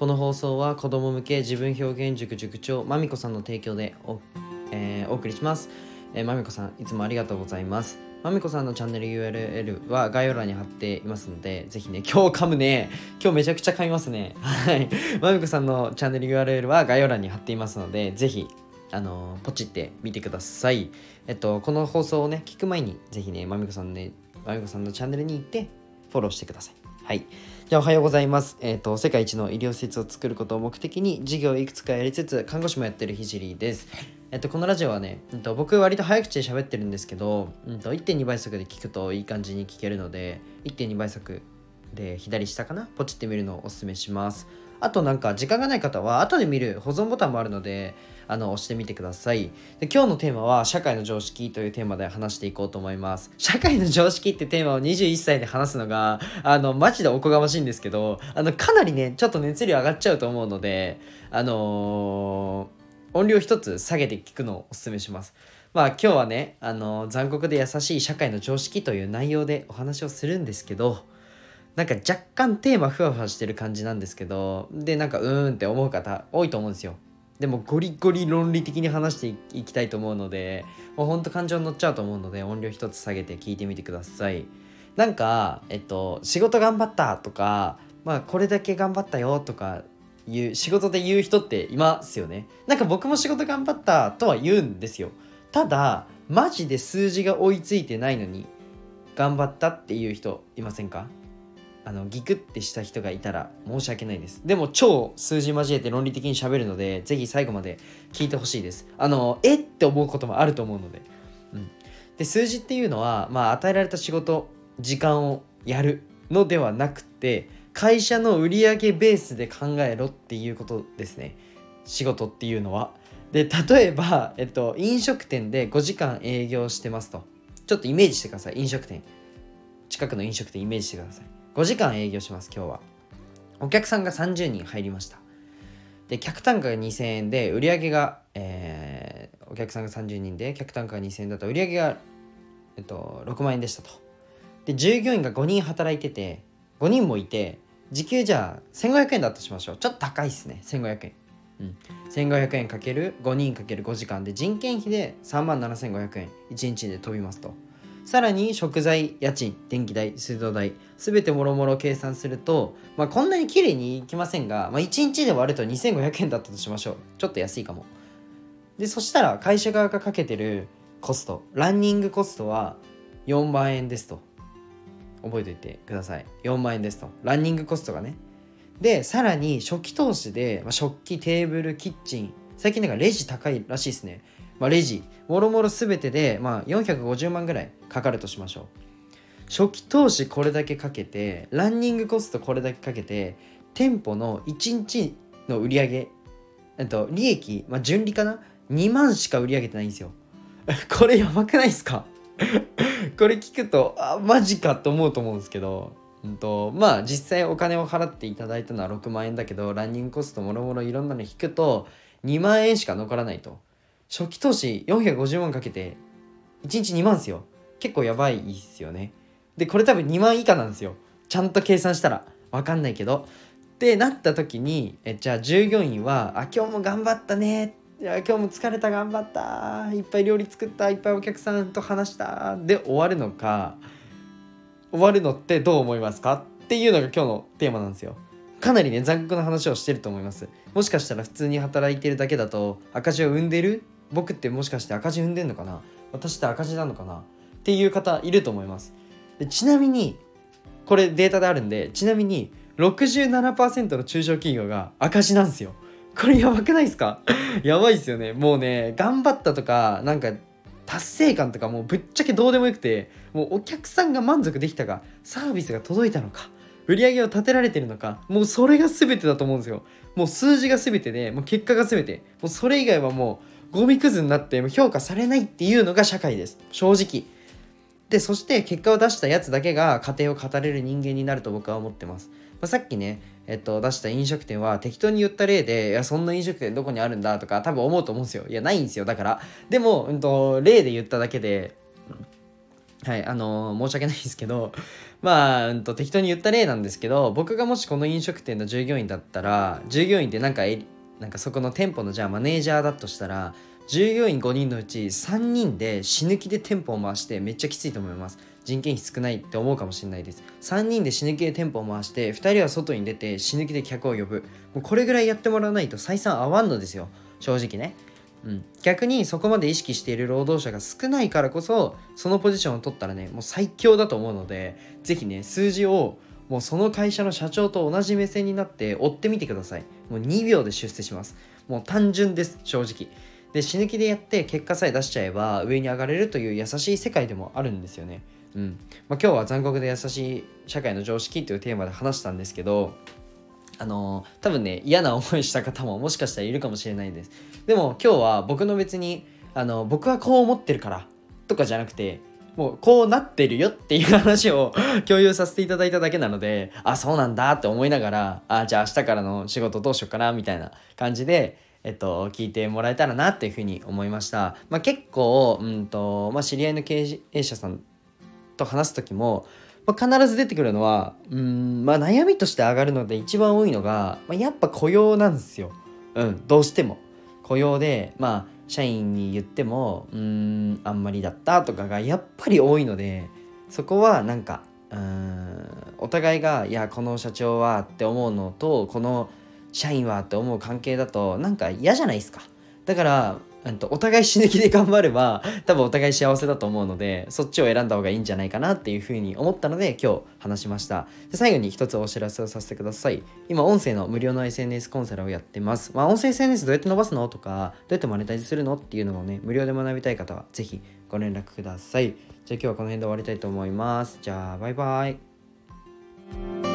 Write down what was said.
この放送は子供向け自分表現塾塾長まみこさんの提供でお,、えーお送りします、えー、まみこさんいつもありがとうございます。まみこさんのチャンネル URL は概要欄に貼っていますのでぜひね今日噛むね。今日めちゃくちゃ噛みますね。はい。まみこさんのチャンネル URL は概要欄に貼っていますのでぜひあのポチってみてください。えっとこの放送をね聞く前にぜひねまみこさんねまみこさんのチャンネルに行ってフォローしてください。はいじゃあおはようございます。えっ、と、世界一の医療施設を作ることを目的に事業をいくつかやりつつ、看護師もやってるひじりです。えっと、このラジオはね、うんと、僕割と早口で喋ってるんですけど、うんと、1.2倍速で聞くといい感じに聞けるので、1.2倍速で左下かな？ポチってみるのをおすすめします。あとなんか時間がない方は後で見る保存ボタンもあるのであの押してみてください。で今日のテーマは社会の常識というテーマで話していこうと思います。社会の常識ってテーマを21歳で話すのがあのマジでおこがましいんですけどあのかなりねちょっと熱量上がっちゃうと思うのであのー、音量一つ下げて聞くのをおすすめします。まあ今日はね、あの残酷で優しい社会の常識という内容でお話をするんですけど、なんか若干テーマふわふわしてる感じなんですけどでなんかうーんって思う方多いと思うんですよ。でもゴリゴリ論理的に話していきたいと思うのでもうほんと感情に乗っちゃうと思うので音量一つ下げて聞いてみてください。なんかえっと仕事頑張ったとかまあこれだけ頑張ったよとかいう仕事で言う人っていますよね。なんか僕も仕事頑張ったとは言うんですよ。ただマジで数字が追いついてないのに頑張ったっていう人いませんか？あのギクってした人がいたら申し訳ないです。でも超数字交えて論理的に喋るのでぜひ最後まで聞いてほしいです。あのえって思うこともあると思うので,、うん、で数字っていうのは、まあ、与えられた仕事時間をやるのではなくて会社の売上ベースで考えろっていうことですね。仕事っていうのは。で例えば、えっと、飲食店で5時間営業してますと。ちょっとイメージしてください。飲食店。近くの飲食店イメージしてください。5時間営業します今日は。お客さんが30人入りました。で客単価が2000円で売り上げが、えー、お客さんが30人で客単価が2000円だと売り上げが、えっと、6万円でしたと。で従業員が5人働いてて5人もいて時給じゃあ1500円だとしましょう。ちょっと高いっすね1500円。うん、1500円かける5人かける5時間で人件費で3万7500円1日で飛びますと。さらに食材家賃電気代水道代全てもろもろ計算すると、まあ、こんなに綺麗にいきませんが、まあ、1日で割ると2500円だったとしましょう。ちょっと安いかも。でそしたら会社側がかけてるコストランニングコストは4万円ですと。覚えておいてください。4万円ですと。ランニングコストがね。でさらに初期投資で、まあ、食器テーブルキッチン最近なんかレジ高いらしいですね。まあ、レジもろもろ全てで、まあ、450万ぐらいかかるとしましょう。初期投資これだけかけてランニングコストこれだけかけて店舗の1日の売り上げえっと利益、まあ、純利かな？2万しか売り上げてないんですよ。これやばくないですか？これ聞くとあマジかと思うと思うんですけど、うんと、まあ実際お金を払っていただいたのは6万円だけどランニングコストもろもろいろんなの引くと2万円しか残らないと。初期投資450万かけて1日2万ですよ。結構やばいっすよね。でこれ多分2万以下なんですよ。ちゃんと計算したら。わかんないけど。ってなった時にえじゃあ従業員は「あ今日も頑張ったね」いや今日も疲れた頑張った。いっぱい料理作った。いっぱいお客さんと話した。で終わるのか終わるのってどう思いますか？っていうのが今日のテーマなんですよ。かなりね残酷な話をしてると思います。もしかしたら普通に働いてるだけだと赤字を生んでる僕ってもしかして赤字踏んでんのかな？私って赤字なのかな？っていう方いると思います。でちなみにこれデータであるんでちなみに67%の中小企業が赤字なんですよ。これやばくないですか？やばいですよね。もうね頑張ったとかなんか達成感とかもうぶっちゃけどうでもよくてもうお客さんが満足できたかサービスが届いたのか売り上げを立てられてるのかもうそれが全てだと思うんですよ。もう数字が全てでもう結果が全て。もうそれ以外はもうゴミくずになって評価されないっていうのが社会です正直でそして結果を出したやつだけが家庭を語れる人間になると僕は思ってます、まあ、さっきねえっと、出した飲食店は適当に言った例で、いや、そんな飲食店どこにあるんだとか多分思うと思うんですよ。いや、ないんですよ。だから。でも、うんと、例で言っただけで、はいあのー申し訳ないですけどまあ、うん、と適当に言った例なんですけど僕がもしこの飲食店の従業員だったら従業員ってなんかえなんかそこの店舗のじゃあマネージャーだとしたら従業員5人のうち3人で死ぬ気で店舗を回してめっちゃきついと思います。人件費少ないって思うかもしれないです。3人で死ぬ気で店舗を回して2人は外に出て死ぬ気で客を呼ぶ。もうこれぐらいやってもらわないと採算合わんのですよ。正直ね。うん、逆にそこまで意識している労働者が少ないからこそそのポジションを取ったらねもう最強だと思うので是非ね数字をもうその会社の社長と同じ目線になって追ってみてください。もう2秒で出世します。もう単純です正直。で死ぬ気でやって結果さえ出しちゃえば上に上がれるという優しい世界でもあるんですよね。うん。まあ、今日は残酷で優しい社会の常識というテーマで話したんですけどあの多分ね嫌な思いした方ももしかしたらいるかもしれないです。でも今日は僕の別にあの僕はこう思ってるからとかじゃなくてもうこうなってるよっていう話を 共有させていただいただけなのであそうなんだって思いながらあじゃあ明日からの仕事どうしようかなみたいな感じでえっと、聞いてもらえたらなっていうふうに思いました。まあ、結構、うんとまあ、知り合いの経営者さんと話す時も、まあ、必ず出てくるのはうんまあ悩みとして上がるので一番多いのが、まあ、やっぱ雇用なんですよ。うんどうしても。雇用でまあ社員に言ってもうーんあんまりだったとかがやっぱり多いのでそこはなんかうんお互いがいやこの社長はって思うのとこの社員はって思う関係だとなんか嫌じゃないですか。だからんとお互い死ぬ気で頑張れば多分お互い幸せだと思うのでそっちを選んだ方がいいんじゃないかなっていうふうに思ったので今日話しました。で最後に一つお知らせをさせてください。今音声の無料の SNS コンサルをやってます。まあ音声 SNS どうやって伸ばすのとかどうやってマネタイズするのっていうのをね無料で学びたい方はぜひご連絡ください。じゃあ今日はこの辺で終わりたいと思います。じゃあバイバイ。